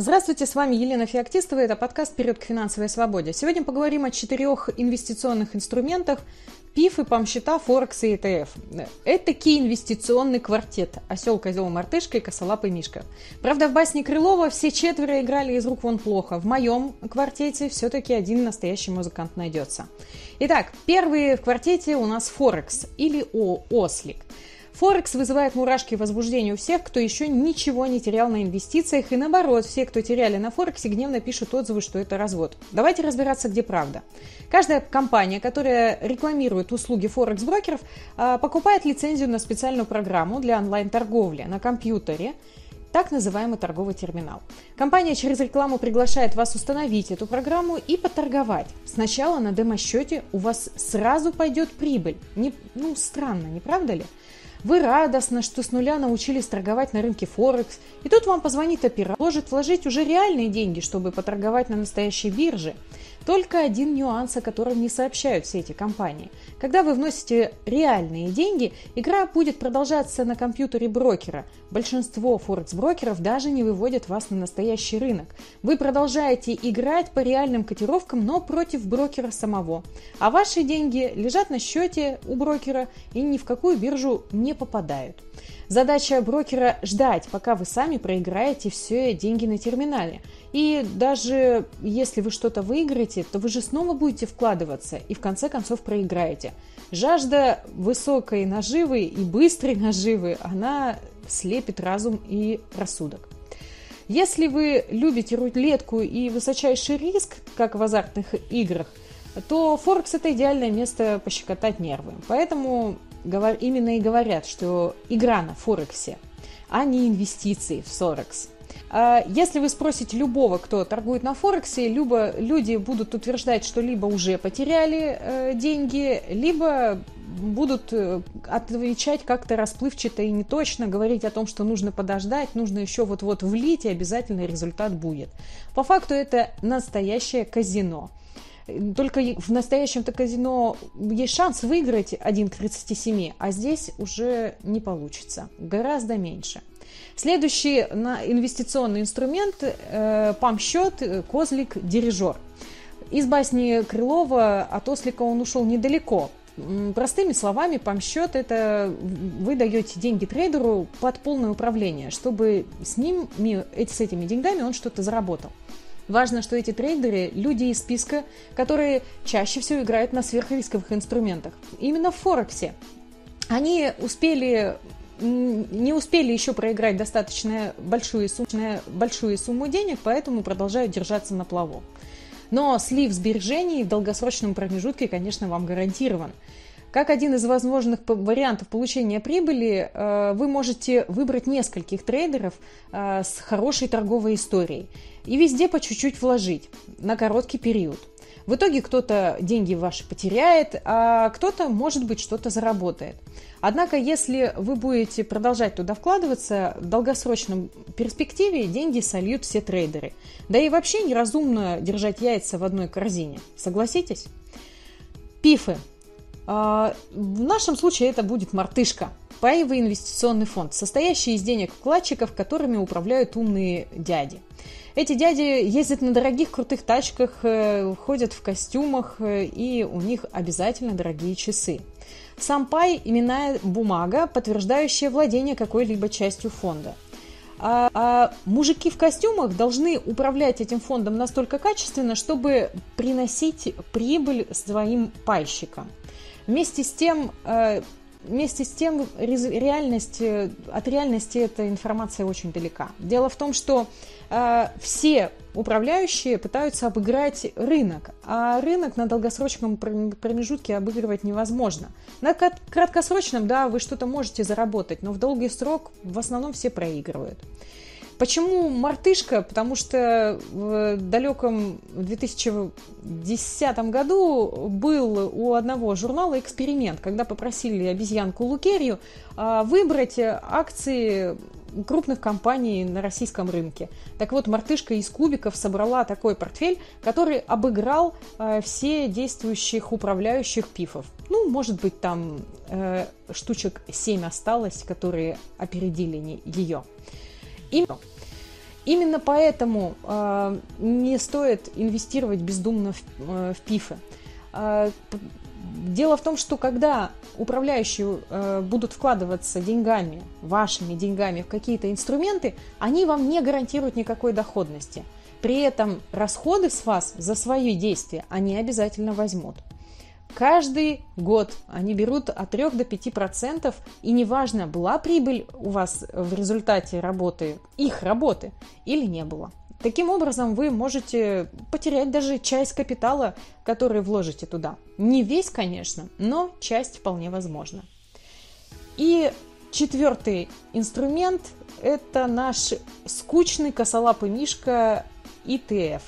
Здравствуйте, с вами Елена Феоктистова, это подкаст «Вперед к финансовой свободе». Сегодня поговорим о четырех инвестиционных инструментах ПИФ и ПАМ-счета, Форекс и ЭТФ. Это инвестиционный квартет. Осел, козел, мартышка и косолапый мишка. Правда, в басне Крылова все четверо играли из рук вон плохо. В моем квартете все-таки один настоящий музыкант найдется. Итак, первый в квартете у нас Форекс или О, Ослик. Форекс вызывает мурашки и возбуждение у всех, кто еще ничего не терял на инвестициях, и наоборот, все, кто теряли на Форексе, гневно пишут отзывы, что это развод. Давайте разбираться, где правда. Каждая компания, которая рекламирует услуги Форекс-брокеров, а, покупает лицензию на специальную программу для онлайн-торговли на компьютере, так называемый торговый терминал. Компания через рекламу приглашает вас установить эту программу и поторговать. Сначала на демо-счете у вас сразу пойдет прибыль. Не, ну, странно, не правда ли? Вы радостно, что с нуля научились торговать на рынке Форекс, и тут вам позвонит оператор, может вложить уже реальные деньги, чтобы поторговать на настоящей бирже. Только один нюанс, о котором не сообщают все эти компании. Когда вы вносите реальные деньги, игра будет продолжаться на компьютере брокера. Большинство форекс-брокеров даже не выводят вас на настоящий рынок. Вы продолжаете играть по реальным котировкам, но против брокера самого. А ваши деньги лежат на счете у брокера и ни в какую биржу не попадают. Задача брокера ждать, пока вы сами проиграете все деньги на терминале. И даже если вы что-то выиграете, то вы же снова будете вкладываться и в конце концов проиграете. Жажда высокой наживы и быстрой наживы, она слепит разум и рассудок. Если вы любите рулетку и высочайший риск, как в азартных играх, то Форекс это идеальное место пощекотать нервы. Поэтому именно и говорят, что игра на Форексе, а не инвестиции в Форекс. А если вы спросите любого, кто торгует на Форексе, либо люди будут утверждать, что либо уже потеряли э, деньги, либо будут э, отвечать как-то расплывчато и неточно, говорить о том, что нужно подождать, нужно еще вот-вот влить, и обязательно результат будет. По факту это настоящее казино. Только в настоящем-то казино есть шанс выиграть 1 к 37, а здесь уже не получится, гораздо меньше. Следующий инвестиционный инструмент э, – пам-счет, козлик, дирижер. Из басни Крылова от ослика он ушел недалеко. Простыми словами, пам-счет – это вы даете деньги трейдеру под полное управление, чтобы с, ним, с этими деньгами он что-то заработал. Важно, что эти трейдеры – люди из списка, которые чаще всего играют на сверхрисковых инструментах. Именно в Форексе. Они успели не успели еще проиграть достаточно большую сумму, большую сумму денег, поэтому продолжают держаться на плаву. Но слив сбережений в долгосрочном промежутке, конечно, вам гарантирован. Как один из возможных вариантов получения прибыли, э, вы можете выбрать нескольких трейдеров э, с хорошей торговой историей и везде по чуть-чуть вложить на короткий период. В итоге кто-то деньги ваши потеряет, а кто-то, может быть, что-то заработает. Однако, если вы будете продолжать туда вкладываться, в долгосрочном перспективе деньги сольют все трейдеры. Да и вообще неразумно держать яйца в одной корзине. Согласитесь? Пифы. А, в нашем случае это будет мартышка, паевый инвестиционный фонд, состоящий из денег вкладчиков, которыми управляют умные дяди. Эти дяди ездят на дорогих крутых тачках, э, ходят в костюмах, э, и у них обязательно дорогие часы. Сам пай – именная бумага, подтверждающая владение какой-либо частью фонда. А, а мужики в костюмах должны управлять этим фондом настолько качественно, чтобы приносить прибыль своим пайщикам. Вместе с тем, э, вместе с тем реальность, от реальности эта информация очень далека. Дело в том, что э, все управляющие пытаются обыграть рынок, а рынок на долгосрочном промежутке обыгрывать невозможно. На краткосрочном, да, вы что-то можете заработать, но в долгий срок в основном все проигрывают. Почему мартышка? Потому что в далеком 2010 году был у одного журнала эксперимент, когда попросили обезьянку Лукерью а, выбрать акции крупных компаний на российском рынке. Так вот, мартышка из кубиков собрала такой портфель, который обыграл э, все действующих управляющих пифов. Ну, может быть, там э, штучек 7 осталось, которые опередили ее. Именно поэтому э, не стоит инвестировать бездумно в, э, в пифы. Э, дело в том, что когда управляющие э, будут вкладываться деньгами, вашими деньгами в какие-то инструменты, они вам не гарантируют никакой доходности. При этом расходы с вас за свои действия они обязательно возьмут. Каждый год они берут от 3 до 5 процентов, и неважно, была прибыль у вас в результате работы, их работы, или не было. Таким образом, вы можете потерять даже часть капитала, который вложите туда. Не весь, конечно, но часть вполне возможно. И четвертый инструмент – это наш скучный косолапый мишка ETF.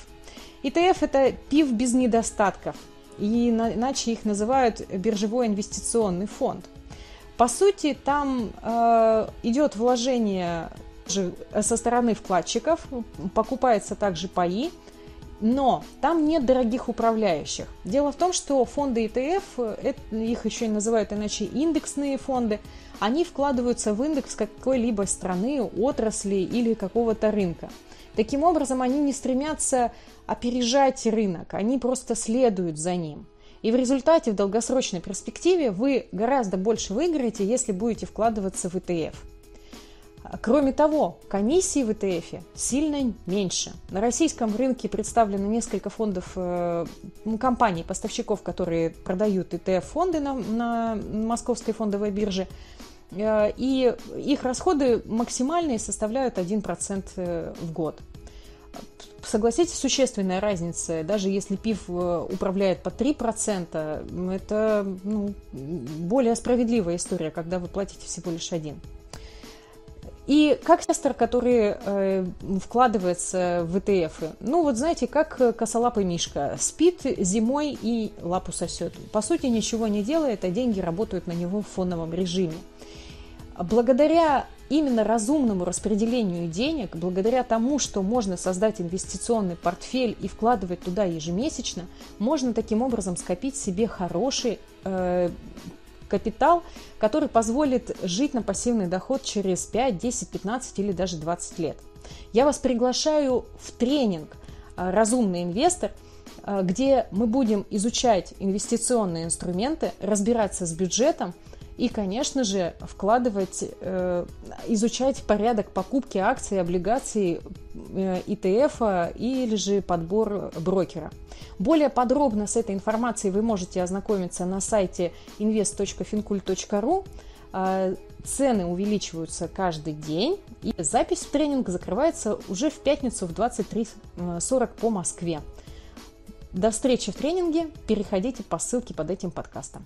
ETF – это пив без недостатков – и иначе их называют биржевой инвестиционный фонд. По сути, там э, идет вложение со стороны вкладчиков, покупается также паи, но там нет дорогих управляющих. Дело в том, что фонды ETF, это, их еще и называют иначе индексные фонды, они вкладываются в индекс какой-либо страны, отрасли или какого-то рынка. Таким образом, они не стремятся опережать рынок, они просто следуют за ним. И в результате, в долгосрочной перспективе, вы гораздо больше выиграете, если будете вкладываться в ETF. Кроме того, комиссии в ETF сильно меньше. На российском рынке представлено несколько фондов, э, компаний, поставщиков, которые продают ETF-фонды на, на московской фондовой бирже. Э, и их расходы максимальные составляют 1% э, в год. Согласитесь, существенная разница. Даже если ПИФ управляет по 3%, это ну, более справедливая история, когда вы платите всего лишь один. И как инвестор, который э, вкладывается в ETF, ну вот знаете, как косолапый мишка, спит зимой и лапу сосет. По сути, ничего не делает, а деньги работают на него в фоновом режиме. Благодаря именно разумному распределению денег, благодаря тому, что можно создать инвестиционный портфель и вкладывать туда ежемесячно, можно таким образом скопить себе хороший э, капитал, который позволит жить на пассивный доход через 5, 10, 15 или даже 20 лет. Я вас приглашаю в тренинг э, «Разумный инвестор», э, где мы будем изучать инвестиционные инструменты, разбираться с бюджетом – и, конечно же, вкладывать, э, изучать порядок покупки акций, облигаций ETF э, или же подбор брокера. Более подробно с этой информацией вы можете ознакомиться на сайте invest.fincult.ru. Э, цены увеличиваются каждый день, и запись в тренинг закрывается уже в пятницу в 23.40 по Москве. До встречи в тренинге. Переходите по ссылке под этим подкастом.